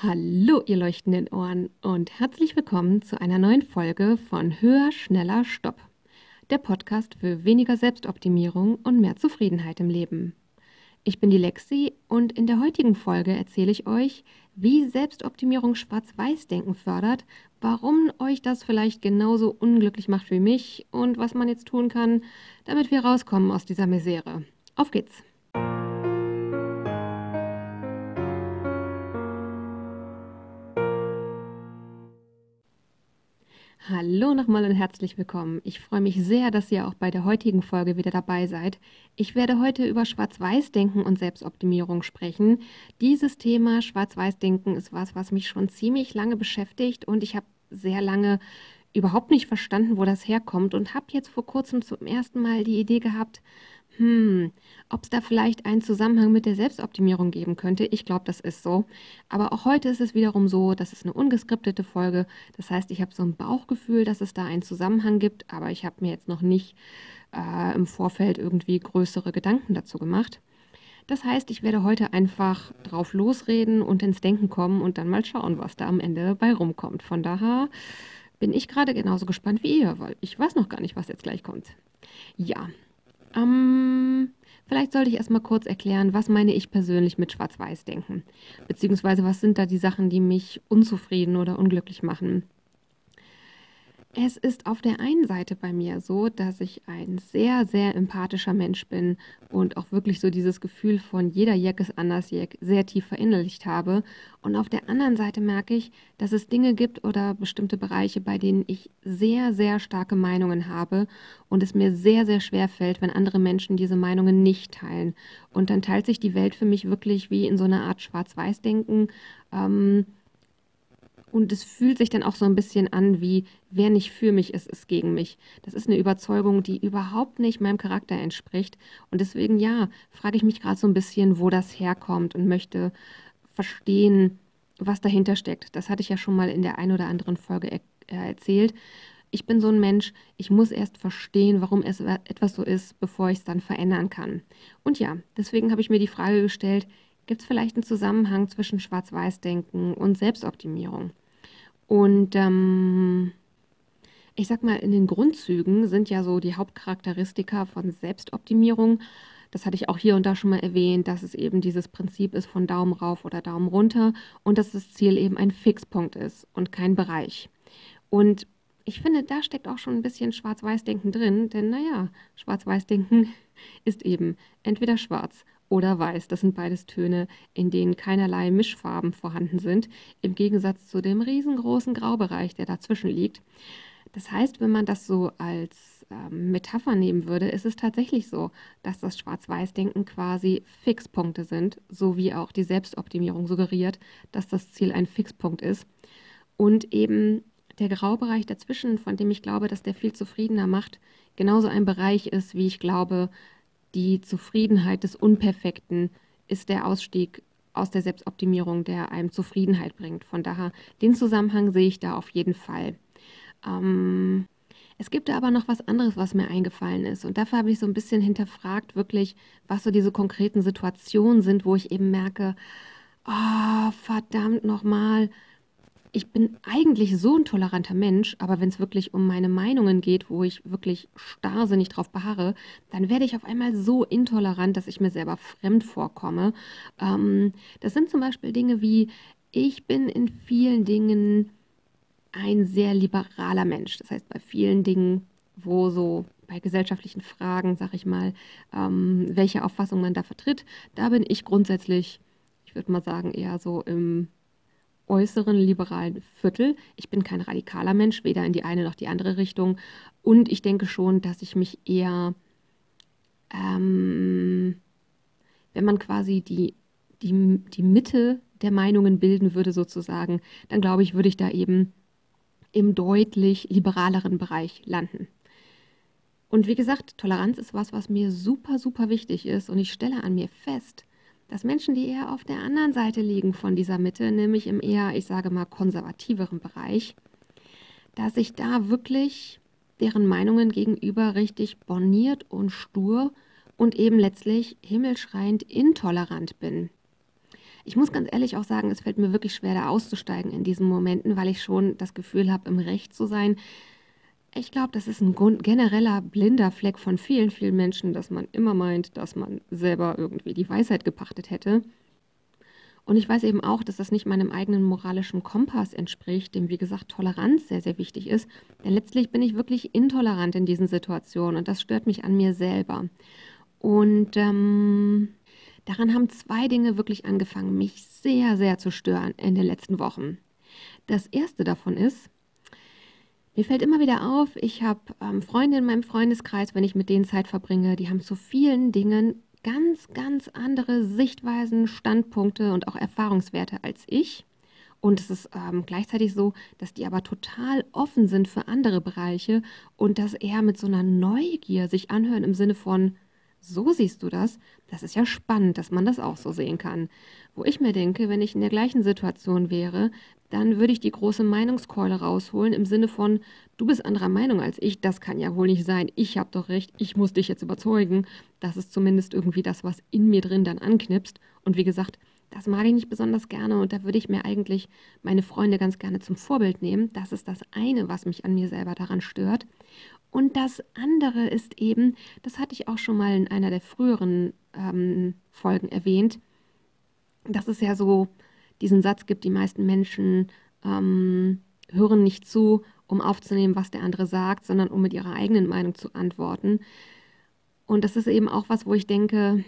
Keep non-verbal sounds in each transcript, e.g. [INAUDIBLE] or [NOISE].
Hallo, ihr leuchtenden Ohren und herzlich willkommen zu einer neuen Folge von Höher, Schneller, Stopp. Der Podcast für weniger Selbstoptimierung und mehr Zufriedenheit im Leben. Ich bin die Lexi und in der heutigen Folge erzähle ich euch, wie Selbstoptimierung Schwarz-Weiß-Denken fördert, warum euch das vielleicht genauso unglücklich macht wie mich und was man jetzt tun kann, damit wir rauskommen aus dieser Misere. Auf geht's! Hallo nochmal und herzlich willkommen. Ich freue mich sehr, dass ihr auch bei der heutigen Folge wieder dabei seid. Ich werde heute über Schwarz-Weiß-Denken und Selbstoptimierung sprechen. Dieses Thema Schwarz-Weiß-Denken ist was, was mich schon ziemlich lange beschäftigt und ich habe sehr lange überhaupt nicht verstanden, wo das herkommt und habe jetzt vor kurzem zum ersten Mal die Idee gehabt, hm, ob es da vielleicht einen Zusammenhang mit der Selbstoptimierung geben könnte. Ich glaube, das ist so. Aber auch heute ist es wiederum so, dass es eine ungeskriptete Folge. Das heißt, ich habe so ein Bauchgefühl, dass es da einen Zusammenhang gibt, aber ich habe mir jetzt noch nicht äh, im Vorfeld irgendwie größere Gedanken dazu gemacht. Das heißt, ich werde heute einfach drauf losreden und ins Denken kommen und dann mal schauen, was da am Ende bei rumkommt. Von daher bin ich gerade genauso gespannt wie ihr, weil ich weiß noch gar nicht, was jetzt gleich kommt. Ja, ähm, vielleicht sollte ich erstmal kurz erklären, was meine ich persönlich mit Schwarz-Weiß-Denken? Beziehungsweise was sind da die Sachen, die mich unzufrieden oder unglücklich machen? Es ist auf der einen Seite bei mir so, dass ich ein sehr, sehr empathischer Mensch bin und auch wirklich so dieses Gefühl von jeder Jack ist anders Jack sehr tief verinnerlicht habe. Und auf der anderen Seite merke ich, dass es Dinge gibt oder bestimmte Bereiche, bei denen ich sehr, sehr starke Meinungen habe und es mir sehr, sehr schwer fällt, wenn andere Menschen diese Meinungen nicht teilen. Und dann teilt sich die Welt für mich wirklich wie in so einer Art Schwarz-Weiß-Denken. Ähm, und es fühlt sich dann auch so ein bisschen an, wie wer nicht für mich ist, ist gegen mich. Das ist eine Überzeugung, die überhaupt nicht meinem Charakter entspricht. Und deswegen, ja, frage ich mich gerade so ein bisschen, wo das herkommt und möchte verstehen, was dahinter steckt. Das hatte ich ja schon mal in der ein oder anderen Folge er äh, erzählt. Ich bin so ein Mensch, ich muss erst verstehen, warum es etwas so ist, bevor ich es dann verändern kann. Und ja, deswegen habe ich mir die Frage gestellt, Gibt es vielleicht einen Zusammenhang zwischen Schwarz-Weiß-Denken und Selbstoptimierung? Und ähm, ich sag mal, in den Grundzügen sind ja so die Hauptcharakteristika von Selbstoptimierung. Das hatte ich auch hier und da schon mal erwähnt, dass es eben dieses Prinzip ist von Daumen rauf oder Daumen runter und dass das Ziel eben ein Fixpunkt ist und kein Bereich. Und ich finde, da steckt auch schon ein bisschen Schwarz-Weiß-Denken drin, denn naja, Schwarz-Weiß-Denken [LAUGHS] ist eben entweder schwarz oder weiß. Das sind beides Töne, in denen keinerlei Mischfarben vorhanden sind, im Gegensatz zu dem riesengroßen Graubereich, der dazwischen liegt. Das heißt, wenn man das so als ähm, Metapher nehmen würde, ist es tatsächlich so, dass das Schwarz-Weiß-Denken quasi Fixpunkte sind, so wie auch die Selbstoptimierung suggeriert, dass das Ziel ein Fixpunkt ist. Und eben der Graubereich dazwischen, von dem ich glaube, dass der viel zufriedener macht, genauso ein Bereich ist, wie ich glaube, die Zufriedenheit des Unperfekten ist der Ausstieg aus der Selbstoptimierung, der einem Zufriedenheit bringt. Von daher, den Zusammenhang sehe ich da auf jeden Fall. Ähm, es gibt da aber noch was anderes, was mir eingefallen ist. Und dafür habe ich so ein bisschen hinterfragt, wirklich, was so diese konkreten Situationen sind, wo ich eben merke, oh, verdammt nochmal, ich bin eigentlich so ein toleranter Mensch, aber wenn es wirklich um meine Meinungen geht, wo ich wirklich starrsinnig drauf beharre, dann werde ich auf einmal so intolerant, dass ich mir selber fremd vorkomme. Ähm, das sind zum Beispiel Dinge wie, ich bin in vielen Dingen ein sehr liberaler Mensch. Das heißt, bei vielen Dingen, wo so bei gesellschaftlichen Fragen, sag ich mal, ähm, welche Auffassung man da vertritt, da bin ich grundsätzlich, ich würde mal sagen, eher so im äußeren liberalen Viertel. Ich bin kein radikaler Mensch, weder in die eine noch die andere Richtung. Und ich denke schon, dass ich mich eher, ähm, wenn man quasi die, die, die Mitte der Meinungen bilden würde, sozusagen, dann glaube ich, würde ich da eben im deutlich liberaleren Bereich landen. Und wie gesagt, Toleranz ist was, was mir super, super wichtig ist. Und ich stelle an mir fest, dass Menschen, die eher auf der anderen Seite liegen von dieser Mitte, nämlich im eher, ich sage mal, konservativeren Bereich, dass ich da wirklich deren Meinungen gegenüber richtig borniert und stur und eben letztlich himmelschreiend intolerant bin. Ich muss ganz ehrlich auch sagen, es fällt mir wirklich schwer, da auszusteigen in diesen Momenten, weil ich schon das Gefühl habe, im Recht zu sein. Ich glaube, das ist ein genereller blinder Fleck von vielen, vielen Menschen, dass man immer meint, dass man selber irgendwie die Weisheit gepachtet hätte. Und ich weiß eben auch, dass das nicht meinem eigenen moralischen Kompass entspricht, dem, wie gesagt, Toleranz sehr, sehr wichtig ist. Denn letztlich bin ich wirklich intolerant in diesen Situationen und das stört mich an mir selber. Und ähm, daran haben zwei Dinge wirklich angefangen, mich sehr, sehr zu stören in den letzten Wochen. Das erste davon ist, mir fällt immer wieder auf, ich habe ähm, Freunde in meinem Freundeskreis, wenn ich mit denen Zeit verbringe, die haben zu vielen Dingen ganz, ganz andere Sichtweisen, Standpunkte und auch Erfahrungswerte als ich. Und es ist ähm, gleichzeitig so, dass die aber total offen sind für andere Bereiche und dass eher mit so einer Neugier sich anhören im Sinne von, so siehst du das, das ist ja spannend, dass man das auch so sehen kann. Wo ich mir denke, wenn ich in der gleichen Situation wäre, dann würde ich die große Meinungskeule rausholen im Sinne von, du bist anderer Meinung als ich, das kann ja wohl nicht sein, ich habe doch recht, ich muss dich jetzt überzeugen. Das ist zumindest irgendwie das, was in mir drin dann anknipst. Und wie gesagt, das mag ich nicht besonders gerne und da würde ich mir eigentlich meine Freunde ganz gerne zum Vorbild nehmen. Das ist das eine, was mich an mir selber daran stört. Und das andere ist eben, das hatte ich auch schon mal in einer der früheren ähm, Folgen erwähnt, dass es ja so diesen Satz gibt, die meisten Menschen ähm, hören nicht zu, um aufzunehmen, was der andere sagt, sondern um mit ihrer eigenen Meinung zu antworten. Und das ist eben auch was, wo ich denke,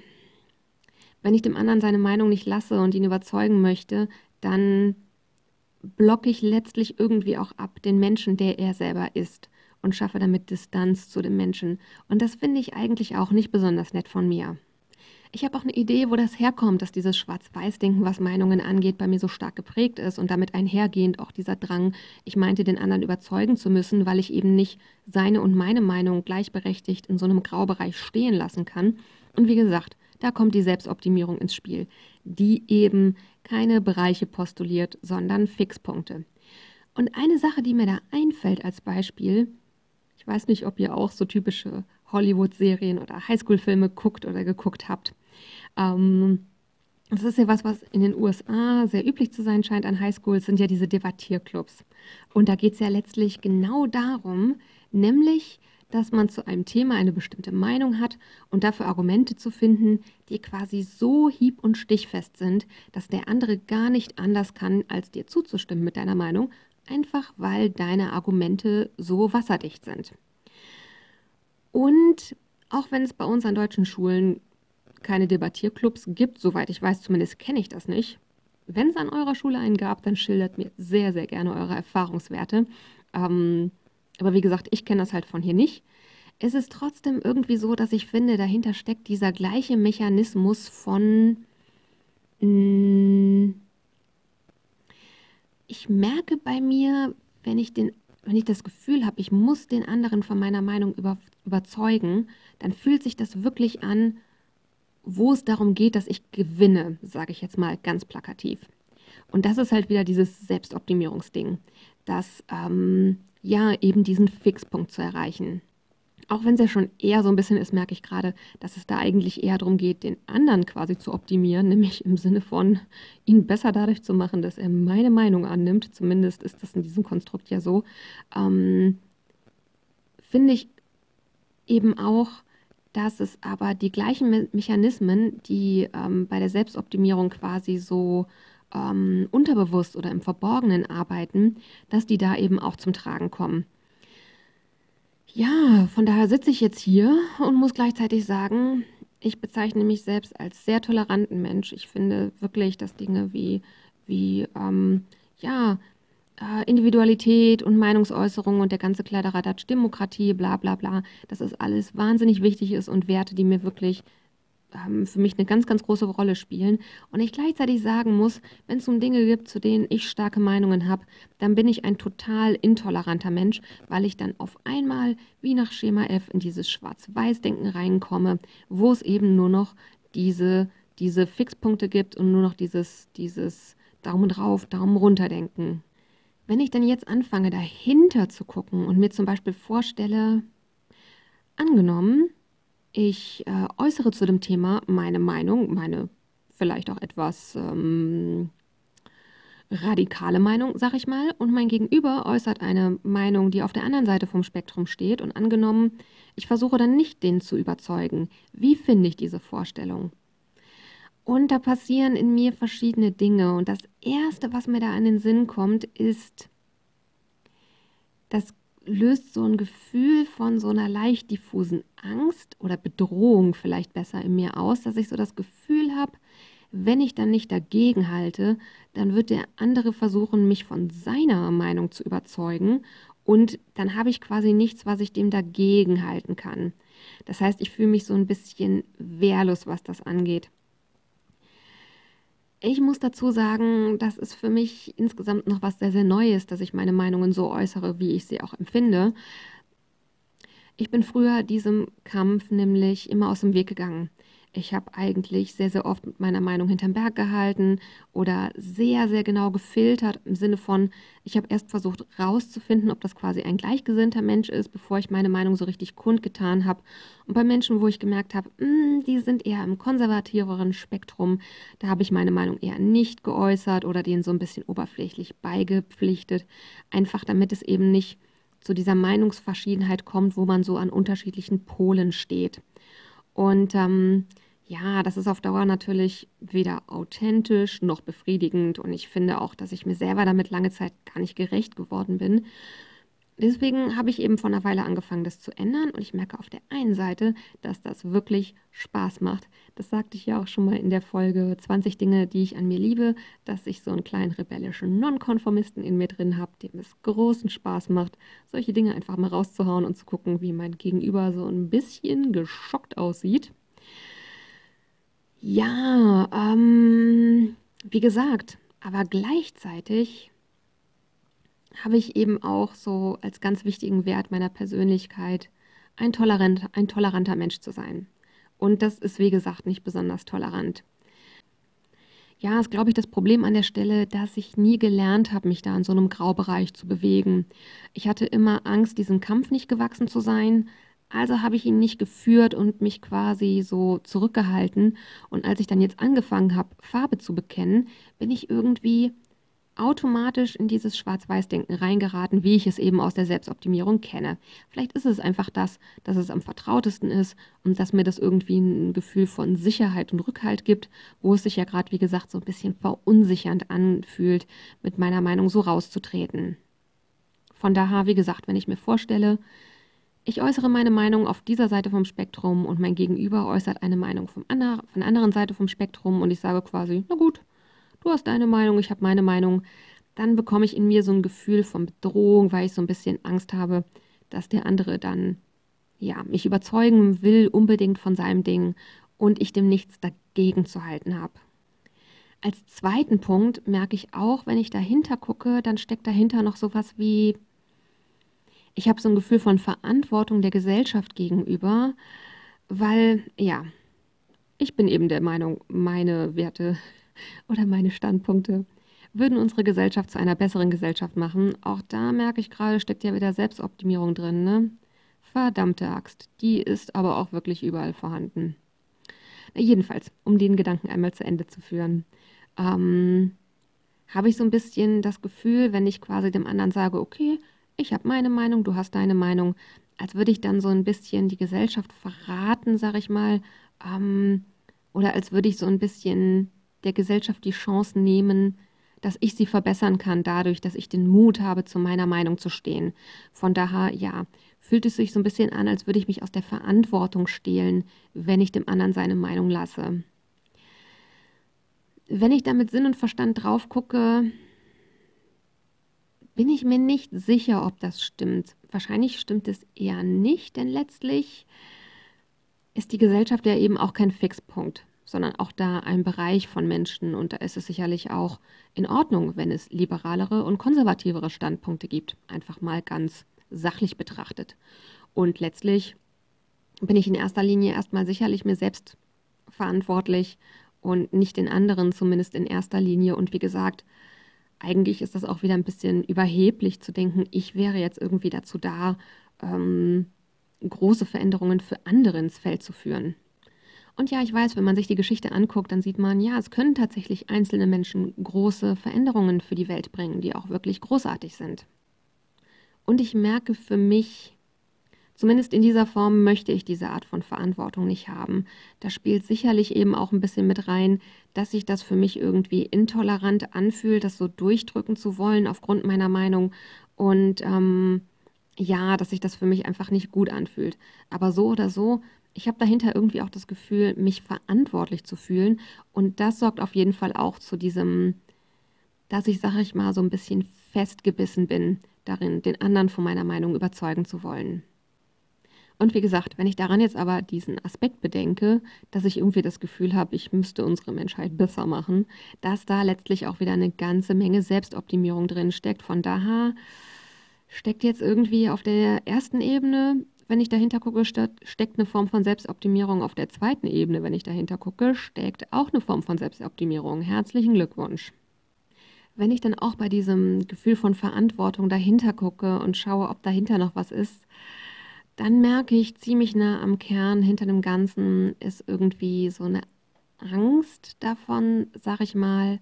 wenn ich dem anderen seine Meinung nicht lasse und ihn überzeugen möchte, dann blocke ich letztlich irgendwie auch ab den Menschen, der er selber ist und schaffe damit Distanz zu dem Menschen. Und das finde ich eigentlich auch nicht besonders nett von mir. Ich habe auch eine Idee, wo das herkommt, dass dieses Schwarz-Weiß-Denken, was Meinungen angeht, bei mir so stark geprägt ist und damit einhergehend auch dieser Drang, ich meinte, den anderen überzeugen zu müssen, weil ich eben nicht seine und meine Meinung gleichberechtigt in so einem Graubereich stehen lassen kann. Und wie gesagt, da kommt die Selbstoptimierung ins Spiel, die eben keine Bereiche postuliert, sondern Fixpunkte. Und eine Sache, die mir da einfällt als Beispiel, ich weiß nicht, ob ihr auch so typische Hollywood-Serien oder Highschool-Filme guckt oder geguckt habt. Ähm, das ist ja was, was in den USA sehr üblich zu sein scheint an Highschools, sind ja diese Debattierclubs. Und da geht es ja letztlich genau darum, nämlich, dass man zu einem Thema eine bestimmte Meinung hat und dafür Argumente zu finden, die quasi so hieb- und stichfest sind, dass der andere gar nicht anders kann, als dir zuzustimmen mit deiner Meinung, einfach weil deine Argumente so wasserdicht sind. Und auch wenn es bei uns an deutschen Schulen keine Debattierclubs gibt, soweit ich weiß, zumindest kenne ich das nicht. Wenn es an eurer Schule einen gab, dann schildert mir sehr, sehr gerne eure Erfahrungswerte. Ähm, aber wie gesagt, ich kenne das halt von hier nicht. Es ist trotzdem irgendwie so, dass ich finde, dahinter steckt dieser gleiche Mechanismus von mm, ich merke bei mir, wenn ich, den, wenn ich das Gefühl habe, ich muss den anderen von meiner Meinung über, überzeugen, dann fühlt sich das wirklich an, wo es darum geht, dass ich gewinne, sage ich jetzt mal ganz plakativ. Und das ist halt wieder dieses Selbstoptimierungsding, dass ähm, ja eben diesen Fixpunkt zu erreichen auch wenn es ja schon eher so ein bisschen ist, merke ich gerade, dass es da eigentlich eher darum geht, den anderen quasi zu optimieren, nämlich im Sinne von ihn besser dadurch zu machen, dass er meine Meinung annimmt. Zumindest ist das in diesem Konstrukt ja so. Ähm, Finde ich eben auch, dass es aber die gleichen Me Mechanismen, die ähm, bei der Selbstoptimierung quasi so ähm, unterbewusst oder im Verborgenen arbeiten, dass die da eben auch zum Tragen kommen. Ja, von daher sitze ich jetzt hier und muss gleichzeitig sagen, ich bezeichne mich selbst als sehr toleranten Mensch. Ich finde wirklich, dass Dinge wie, wie ähm, ja, äh, Individualität und Meinungsäußerung und der ganze Kleideradatsch, Demokratie, bla bla bla, dass das alles wahnsinnig wichtig ist und Werte, die mir wirklich ähm, für mich eine ganz, ganz große Rolle spielen. Und ich gleichzeitig sagen muss, wenn es um Dinge gibt, zu denen ich starke Meinungen habe, dann bin ich ein total intoleranter Mensch, weil ich dann auf einmal wie nach Schema F in dieses Schwarz-Weiß-Denken reinkomme, wo es eben nur noch diese, diese Fixpunkte gibt und nur noch dieses, dieses Daumen drauf, Daumen runter denken. Wenn ich dann jetzt anfange, dahinter zu gucken und mir zum Beispiel vorstelle, angenommen, ich äh, äußere zu dem Thema meine Meinung, meine vielleicht auch etwas ähm, radikale Meinung, sag ich mal, und mein Gegenüber äußert eine Meinung, die auf der anderen Seite vom Spektrum steht und angenommen, ich versuche dann nicht, den zu überzeugen. Wie finde ich diese Vorstellung? Und da passieren in mir verschiedene Dinge. Und das Erste, was mir da an den Sinn kommt, ist, das löst so ein Gefühl von so einer leicht diffusen Angst oder Bedrohung vielleicht besser in mir aus, dass ich so das Gefühl habe, wenn ich dann nicht dagegen halte, dann wird der andere versuchen, mich von seiner Meinung zu überzeugen und dann habe ich quasi nichts, was ich dem dagegen halten kann. Das heißt, ich fühle mich so ein bisschen wehrlos, was das angeht. Ich muss dazu sagen, das ist für mich insgesamt noch was sehr, sehr Neues, dass ich meine Meinungen so äußere, wie ich sie auch empfinde. Ich bin früher diesem Kampf nämlich immer aus dem Weg gegangen. Ich habe eigentlich sehr, sehr oft mit meiner Meinung hinterm Berg gehalten oder sehr, sehr genau gefiltert im Sinne von, ich habe erst versucht rauszufinden, ob das quasi ein gleichgesinnter Mensch ist, bevor ich meine Meinung so richtig kundgetan habe. Und bei Menschen, wo ich gemerkt habe, hm, die sind eher im konservativeren Spektrum, da habe ich meine Meinung eher nicht geäußert oder denen so ein bisschen oberflächlich beigepflichtet, einfach damit es eben nicht zu dieser Meinungsverschiedenheit kommt, wo man so an unterschiedlichen Polen steht. Und ähm, ja, das ist auf Dauer natürlich weder authentisch noch befriedigend und ich finde auch, dass ich mir selber damit lange Zeit gar nicht gerecht geworden bin. Deswegen habe ich eben vor einer Weile angefangen, das zu ändern und ich merke auf der einen Seite, dass das wirklich Spaß macht. Das sagte ich ja auch schon mal in der Folge 20 Dinge, die ich an mir liebe, dass ich so einen kleinen rebellischen Nonkonformisten in mir drin habe, dem es großen Spaß macht, solche Dinge einfach mal rauszuhauen und zu gucken, wie mein Gegenüber so ein bisschen geschockt aussieht. Ja, ähm, wie gesagt, aber gleichzeitig habe ich eben auch so als ganz wichtigen Wert meiner Persönlichkeit, ein, tolerant, ein toleranter Mensch zu sein. Und das ist, wie gesagt, nicht besonders tolerant. Ja, ist, glaube ich, das Problem an der Stelle, dass ich nie gelernt habe, mich da in so einem Graubereich zu bewegen. Ich hatte immer Angst, diesem Kampf nicht gewachsen zu sein. Also habe ich ihn nicht geführt und mich quasi so zurückgehalten. Und als ich dann jetzt angefangen habe, Farbe zu bekennen, bin ich irgendwie automatisch in dieses Schwarz-Weiß-Denken reingeraten, wie ich es eben aus der Selbstoptimierung kenne. Vielleicht ist es einfach das, dass es am vertrautesten ist und dass mir das irgendwie ein Gefühl von Sicherheit und Rückhalt gibt, wo es sich ja gerade, wie gesagt, so ein bisschen verunsichernd anfühlt, mit meiner Meinung so rauszutreten. Von daher, wie gesagt, wenn ich mir vorstelle, ich äußere meine Meinung auf dieser Seite vom Spektrum und mein Gegenüber äußert eine Meinung vom ander von der anderen Seite vom Spektrum und ich sage quasi, na gut, du hast deine Meinung, ich habe meine Meinung, dann bekomme ich in mir so ein Gefühl von Bedrohung, weil ich so ein bisschen Angst habe, dass der andere dann ja, mich überzeugen will unbedingt von seinem Ding und ich dem nichts dagegen zu halten habe. Als zweiten Punkt merke ich auch, wenn ich dahinter gucke, dann steckt dahinter noch sowas wie, ich habe so ein Gefühl von Verantwortung der Gesellschaft gegenüber, weil, ja, ich bin eben der Meinung, meine Werte oder meine Standpunkte würden unsere Gesellschaft zu einer besseren Gesellschaft machen. Auch da merke ich gerade, steckt ja wieder Selbstoptimierung drin, ne? Verdammte Axt. Die ist aber auch wirklich überall vorhanden. Jedenfalls, um den Gedanken einmal zu Ende zu führen, ähm, habe ich so ein bisschen das Gefühl, wenn ich quasi dem anderen sage, okay, ich habe meine Meinung, du hast deine Meinung, als würde ich dann so ein bisschen die Gesellschaft verraten, sage ich mal, ähm, oder als würde ich so ein bisschen der Gesellschaft die Chance nehmen, dass ich sie verbessern kann, dadurch, dass ich den Mut habe, zu meiner Meinung zu stehen. Von daher, ja, fühlt es sich so ein bisschen an, als würde ich mich aus der Verantwortung stehlen, wenn ich dem anderen seine Meinung lasse. Wenn ich da mit Sinn und Verstand drauf gucke, bin ich mir nicht sicher, ob das stimmt. Wahrscheinlich stimmt es eher nicht, denn letztlich ist die Gesellschaft ja eben auch kein Fixpunkt sondern auch da ein Bereich von Menschen. Und da ist es sicherlich auch in Ordnung, wenn es liberalere und konservativere Standpunkte gibt. Einfach mal ganz sachlich betrachtet. Und letztlich bin ich in erster Linie erstmal sicherlich mir selbst verantwortlich und nicht den anderen, zumindest in erster Linie. Und wie gesagt, eigentlich ist das auch wieder ein bisschen überheblich zu denken, ich wäre jetzt irgendwie dazu da, ähm, große Veränderungen für andere ins Feld zu führen. Und ja, ich weiß, wenn man sich die Geschichte anguckt, dann sieht man, ja, es können tatsächlich einzelne Menschen große Veränderungen für die Welt bringen, die auch wirklich großartig sind. Und ich merke für mich, zumindest in dieser Form möchte ich diese Art von Verantwortung nicht haben. Da spielt sicherlich eben auch ein bisschen mit rein, dass sich das für mich irgendwie intolerant anfühlt, das so durchdrücken zu wollen aufgrund meiner Meinung. Und ähm, ja, dass sich das für mich einfach nicht gut anfühlt. Aber so oder so ich habe dahinter irgendwie auch das Gefühl, mich verantwortlich zu fühlen. Und das sorgt auf jeden Fall auch zu diesem, dass ich, sage ich mal, so ein bisschen festgebissen bin darin, den anderen von meiner Meinung überzeugen zu wollen. Und wie gesagt, wenn ich daran jetzt aber diesen Aspekt bedenke, dass ich irgendwie das Gefühl habe, ich müsste unsere Menschheit besser machen, dass da letztlich auch wieder eine ganze Menge Selbstoptimierung drin steckt. Von daher steckt jetzt irgendwie auf der ersten Ebene wenn ich dahinter gucke, steckt eine Form von Selbstoptimierung. Auf der zweiten Ebene, wenn ich dahinter gucke, steckt auch eine Form von Selbstoptimierung. Herzlichen Glückwunsch. Wenn ich dann auch bei diesem Gefühl von Verantwortung dahinter gucke und schaue, ob dahinter noch was ist, dann merke ich ziemlich nah am Kern, hinter dem Ganzen ist irgendwie so eine Angst davon, sag ich mal,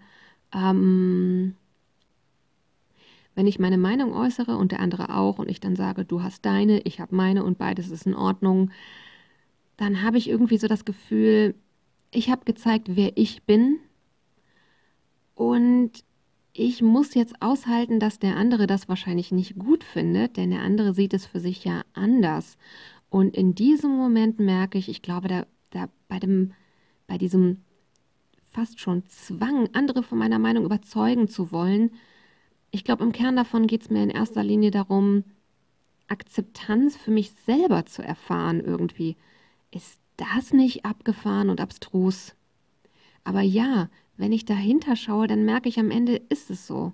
ähm, wenn ich meine Meinung äußere und der andere auch und ich dann sage, du hast deine, ich habe meine und beides ist in Ordnung, dann habe ich irgendwie so das Gefühl, ich habe gezeigt, wer ich bin und ich muss jetzt aushalten, dass der andere das wahrscheinlich nicht gut findet, denn der andere sieht es für sich ja anders. Und in diesem Moment merke ich, ich glaube, da, da bei, dem, bei diesem fast schon Zwang, andere von meiner Meinung überzeugen zu wollen, ich glaube, im Kern davon geht es mir in erster Linie darum, Akzeptanz für mich selber zu erfahren irgendwie. Ist das nicht abgefahren und abstrus? Aber ja, wenn ich dahinter schaue, dann merke ich am Ende, ist es so.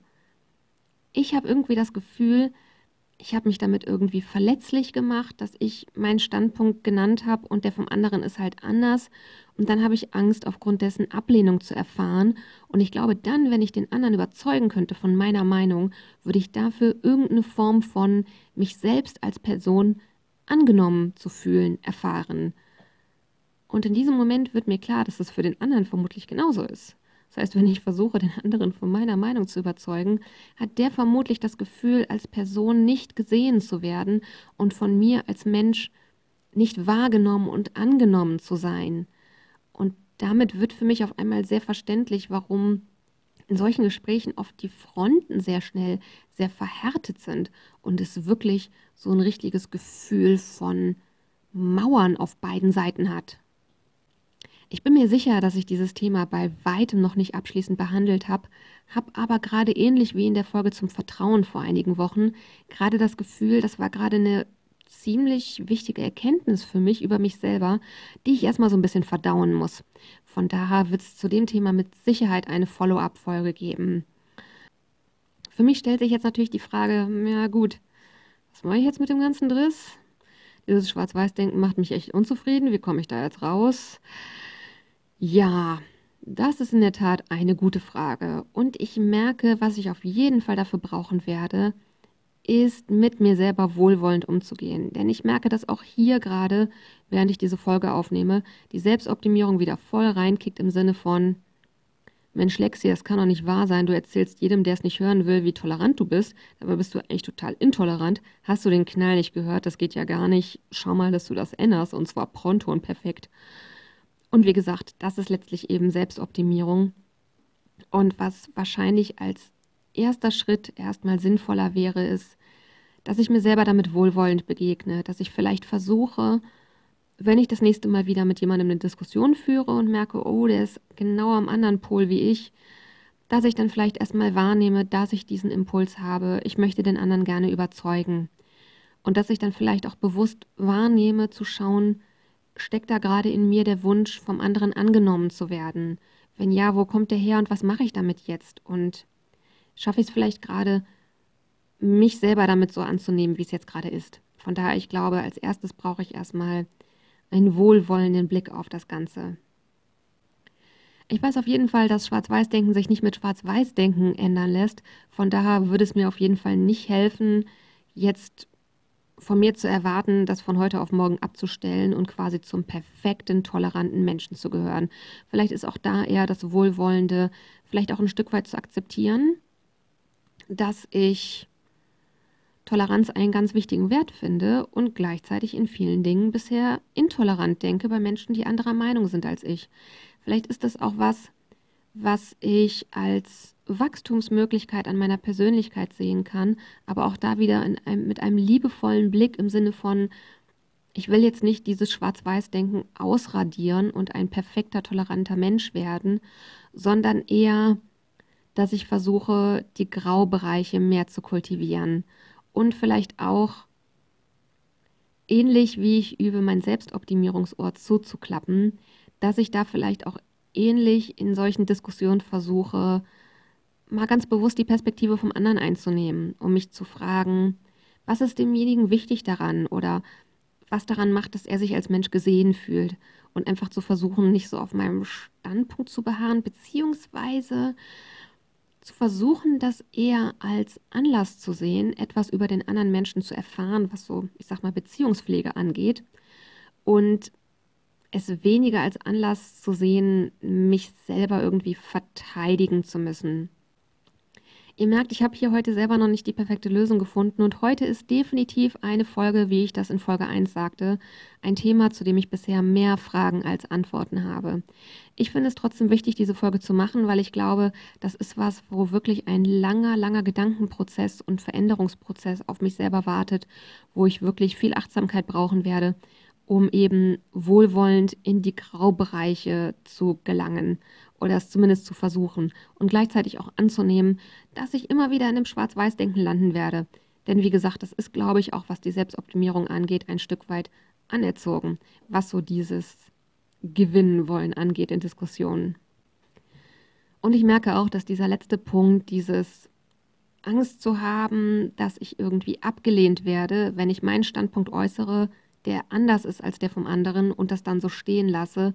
Ich habe irgendwie das Gefühl, ich habe mich damit irgendwie verletzlich gemacht, dass ich meinen Standpunkt genannt habe und der vom anderen ist halt anders. Und dann habe ich Angst, aufgrund dessen Ablehnung zu erfahren. Und ich glaube, dann, wenn ich den anderen überzeugen könnte von meiner Meinung, würde ich dafür irgendeine Form von mich selbst als Person angenommen zu fühlen erfahren. Und in diesem Moment wird mir klar, dass es für den anderen vermutlich genauso ist. Das heißt, wenn ich versuche, den anderen von meiner Meinung zu überzeugen, hat der vermutlich das Gefühl, als Person nicht gesehen zu werden und von mir als Mensch nicht wahrgenommen und angenommen zu sein. Und damit wird für mich auf einmal sehr verständlich, warum in solchen Gesprächen oft die Fronten sehr schnell sehr verhärtet sind und es wirklich so ein richtiges Gefühl von Mauern auf beiden Seiten hat. Ich bin mir sicher, dass ich dieses Thema bei weitem noch nicht abschließend behandelt habe, habe aber gerade ähnlich wie in der Folge zum Vertrauen vor einigen Wochen gerade das Gefühl, das war gerade eine ziemlich wichtige Erkenntnis für mich über mich selber, die ich erstmal so ein bisschen verdauen muss. Von daher wird es zu dem Thema mit Sicherheit eine Follow-up-Folge geben. Für mich stellt sich jetzt natürlich die Frage, ja gut, was mache ich jetzt mit dem ganzen Driss? Dieses Schwarz-Weiß-Denken macht mich echt unzufrieden. Wie komme ich da jetzt raus? Ja, das ist in der Tat eine gute Frage. Und ich merke, was ich auf jeden Fall dafür brauchen werde, ist mit mir selber wohlwollend umzugehen. Denn ich merke, dass auch hier gerade, während ich diese Folge aufnehme, die Selbstoptimierung wieder voll reinkickt im Sinne von, Mensch Lexi, das kann doch nicht wahr sein. Du erzählst jedem, der es nicht hören will, wie tolerant du bist. Dabei bist du eigentlich total intolerant. Hast du den Knall nicht gehört? Das geht ja gar nicht. Schau mal, dass du das änderst und zwar pronto und perfekt. Und wie gesagt, das ist letztlich eben Selbstoptimierung. Und was wahrscheinlich als erster Schritt erstmal sinnvoller wäre, ist, dass ich mir selber damit wohlwollend begegne, dass ich vielleicht versuche, wenn ich das nächste Mal wieder mit jemandem eine Diskussion führe und merke, oh, der ist genau am anderen Pol wie ich, dass ich dann vielleicht erstmal wahrnehme, dass ich diesen Impuls habe, ich möchte den anderen gerne überzeugen. Und dass ich dann vielleicht auch bewusst wahrnehme, zu schauen, steckt da gerade in mir der Wunsch, vom anderen angenommen zu werden? Wenn ja, wo kommt der her und was mache ich damit jetzt? Und schaffe ich es vielleicht gerade, mich selber damit so anzunehmen, wie es jetzt gerade ist? Von daher, ich glaube, als erstes brauche ich erstmal einen wohlwollenden Blick auf das Ganze. Ich weiß auf jeden Fall, dass Schwarz-Weiß-Denken sich nicht mit Schwarz-Weiß-Denken ändern lässt. Von daher würde es mir auf jeden Fall nicht helfen, jetzt von mir zu erwarten, das von heute auf morgen abzustellen und quasi zum perfekten, toleranten Menschen zu gehören. Vielleicht ist auch da eher das Wohlwollende, vielleicht auch ein Stück weit zu akzeptieren, dass ich Toleranz einen ganz wichtigen Wert finde und gleichzeitig in vielen Dingen bisher intolerant denke bei Menschen, die anderer Meinung sind als ich. Vielleicht ist das auch was, was ich als Wachstumsmöglichkeit an meiner Persönlichkeit sehen kann, aber auch da wieder einem, mit einem liebevollen Blick im Sinne von, ich will jetzt nicht dieses Schwarz-Weiß-Denken ausradieren und ein perfekter, toleranter Mensch werden, sondern eher, dass ich versuche, die Graubereiche mehr zu kultivieren. Und vielleicht auch ähnlich wie ich übe, mein Selbstoptimierungsort zuzuklappen, dass ich da vielleicht auch ähnlich in solchen Diskussionen versuche, mal ganz bewusst die Perspektive vom anderen einzunehmen, um mich zu fragen, was ist demjenigen wichtig daran oder was daran macht, dass er sich als Mensch gesehen fühlt und einfach zu versuchen, nicht so auf meinem Standpunkt zu beharren, beziehungsweise zu versuchen, das eher als Anlass zu sehen, etwas über den anderen Menschen zu erfahren, was so, ich sag mal, Beziehungspflege angeht und es weniger als Anlass zu sehen, mich selber irgendwie verteidigen zu müssen. Ihr merkt, ich habe hier heute selber noch nicht die perfekte Lösung gefunden und heute ist definitiv eine Folge, wie ich das in Folge 1 sagte, ein Thema, zu dem ich bisher mehr Fragen als Antworten habe. Ich finde es trotzdem wichtig, diese Folge zu machen, weil ich glaube, das ist was, wo wirklich ein langer, langer Gedankenprozess und Veränderungsprozess auf mich selber wartet, wo ich wirklich viel Achtsamkeit brauchen werde um eben wohlwollend in die Graubereiche zu gelangen oder es zumindest zu versuchen und gleichzeitig auch anzunehmen, dass ich immer wieder in dem Schwarz-Weiß-Denken landen werde. Denn wie gesagt, das ist, glaube ich, auch was die Selbstoptimierung angeht, ein Stück weit anerzogen, was so dieses Gewinnen wollen angeht in Diskussionen. Und ich merke auch, dass dieser letzte Punkt, dieses Angst zu haben, dass ich irgendwie abgelehnt werde, wenn ich meinen Standpunkt äußere, der anders ist als der vom anderen und das dann so stehen lasse,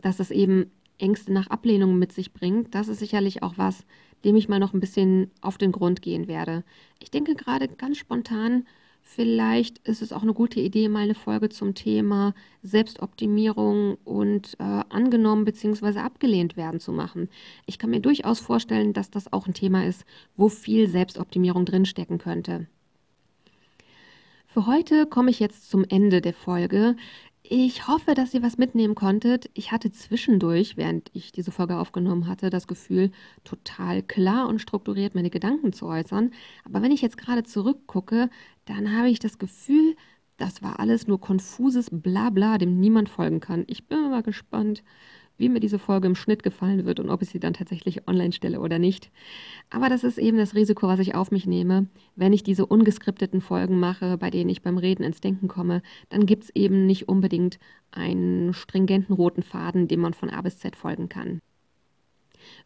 dass es eben Ängste nach Ablehnung mit sich bringt, das ist sicherlich auch was, dem ich mal noch ein bisschen auf den Grund gehen werde. Ich denke gerade ganz spontan, vielleicht ist es auch eine gute Idee, mal eine Folge zum Thema Selbstoptimierung und äh, angenommen bzw. abgelehnt werden zu machen. Ich kann mir durchaus vorstellen, dass das auch ein Thema ist, wo viel Selbstoptimierung drinstecken könnte. Für heute komme ich jetzt zum Ende der Folge. Ich hoffe, dass ihr was mitnehmen konntet. Ich hatte zwischendurch, während ich diese Folge aufgenommen hatte, das Gefühl, total klar und strukturiert meine Gedanken zu äußern. Aber wenn ich jetzt gerade zurückgucke, dann habe ich das Gefühl, das war alles nur konfuses Blabla, dem niemand folgen kann. Ich bin mal gespannt, wie mir diese Folge im Schnitt gefallen wird und ob ich sie dann tatsächlich online stelle oder nicht. Aber das ist eben das Risiko, was ich auf mich nehme. Wenn ich diese ungeskripteten Folgen mache, bei denen ich beim Reden ins Denken komme, dann gibt es eben nicht unbedingt einen stringenten roten Faden, dem man von A bis Z folgen kann.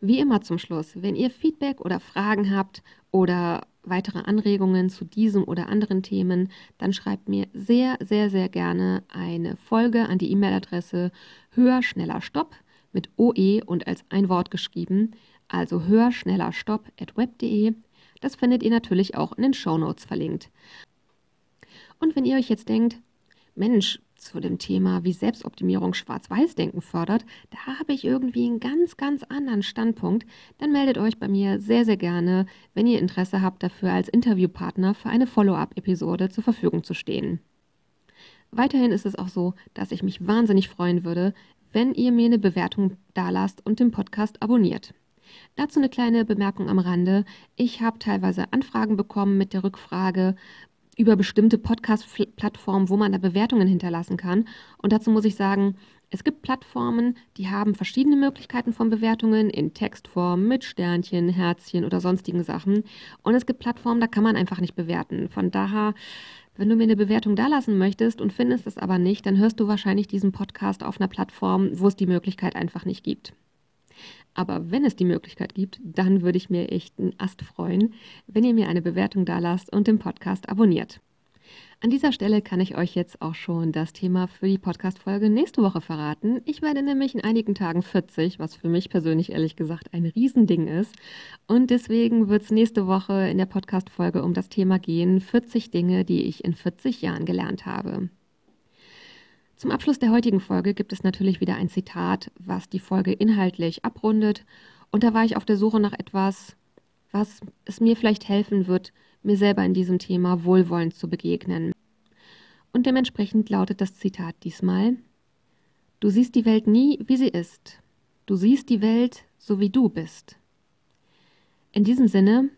Wie immer zum Schluss, wenn ihr Feedback oder Fragen habt oder weitere Anregungen zu diesem oder anderen Themen, dann schreibt mir sehr, sehr, sehr gerne eine Folge an die E-Mail-Adresse höher, schneller, stopp mit OE und als ein Wort geschrieben, also höher, schneller, stopp at web.de. Das findet ihr natürlich auch in den Show Notes verlinkt. Und wenn ihr euch jetzt denkt, Mensch, zu dem Thema, wie Selbstoptimierung Schwarz-Weiß-Denken fördert, da habe ich irgendwie einen ganz, ganz anderen Standpunkt, dann meldet euch bei mir sehr, sehr gerne, wenn ihr Interesse habt, dafür als Interviewpartner für eine Follow-up-Episode zur Verfügung zu stehen. Weiterhin ist es auch so, dass ich mich wahnsinnig freuen würde, wenn ihr mir eine Bewertung dalasst und den Podcast abonniert. Dazu eine kleine Bemerkung am Rande. Ich habe teilweise Anfragen bekommen mit der Rückfrage über bestimmte Podcast-Plattformen, wo man da Bewertungen hinterlassen kann. Und dazu muss ich sagen, es gibt Plattformen, die haben verschiedene Möglichkeiten von Bewertungen in Textform mit Sternchen, Herzchen oder sonstigen Sachen. Und es gibt Plattformen, da kann man einfach nicht bewerten. Von daher wenn du mir eine Bewertung dalassen möchtest und findest es aber nicht, dann hörst du wahrscheinlich diesen Podcast auf einer Plattform, wo es die Möglichkeit einfach nicht gibt. Aber wenn es die Möglichkeit gibt, dann würde ich mir echt einen Ast freuen, wenn ihr mir eine Bewertung dalasst und den Podcast abonniert. An dieser Stelle kann ich euch jetzt auch schon das Thema für die Podcast-Folge nächste Woche verraten. Ich werde nämlich in einigen Tagen 40, was für mich persönlich ehrlich gesagt ein Riesending ist. Und deswegen wird es nächste Woche in der Podcast-Folge um das Thema gehen: 40 Dinge, die ich in 40 Jahren gelernt habe. Zum Abschluss der heutigen Folge gibt es natürlich wieder ein Zitat, was die Folge inhaltlich abrundet. Und da war ich auf der Suche nach etwas, was es mir vielleicht helfen wird, mir selber in diesem Thema wohlwollend zu begegnen. Und dementsprechend lautet das Zitat diesmal, Du siehst die Welt nie, wie sie ist. Du siehst die Welt, so wie du bist. In diesem Sinne,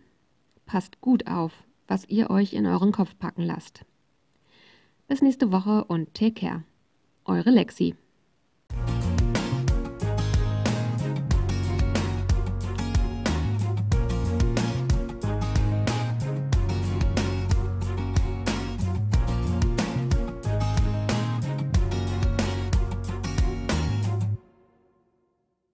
passt gut auf, was ihr euch in euren Kopf packen lasst. Bis nächste Woche und take care. Eure Lexi.